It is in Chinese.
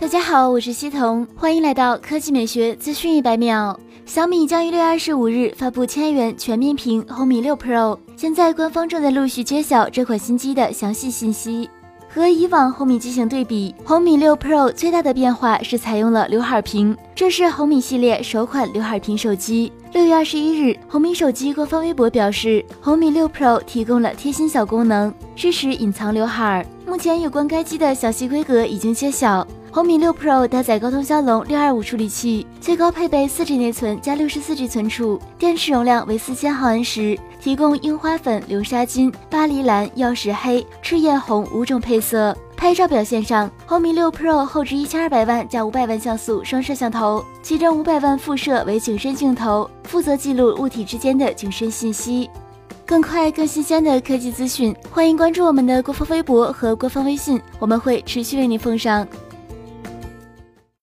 大家好，我是西彤，欢迎来到科技美学资讯一百秒。小米将于六月二十五日发布千元全面屏红米六 Pro，现在官方正在陆续揭晓这款新机的详细信息。和以往红米机型对比，红米六 Pro 最大的变化是采用了刘海屏，这是红米系列首款刘海屏手机。六月二十一日，红米手机官方微博表示，红米六 Pro 提供了贴心小功能，支持隐藏刘海。目前有关该机的详细规格已经揭晓。红米六 Pro 搭载高通骁龙六二五处理器，最高配备四 G 内存加六十四 G 存储，电池容量为四千毫安时，提供樱花粉、流沙金、巴黎蓝、曜石黑、赤焰红五种配色。拍照表现上，红米六 Pro 后置一千二百万加五百万像素双摄像头，其中五百万副摄为景深镜头，负责记录物体之间的景深信息。更快、更新鲜的科技资讯，欢迎关注我们的官方微博和官方微信，我们会持续为您奉上。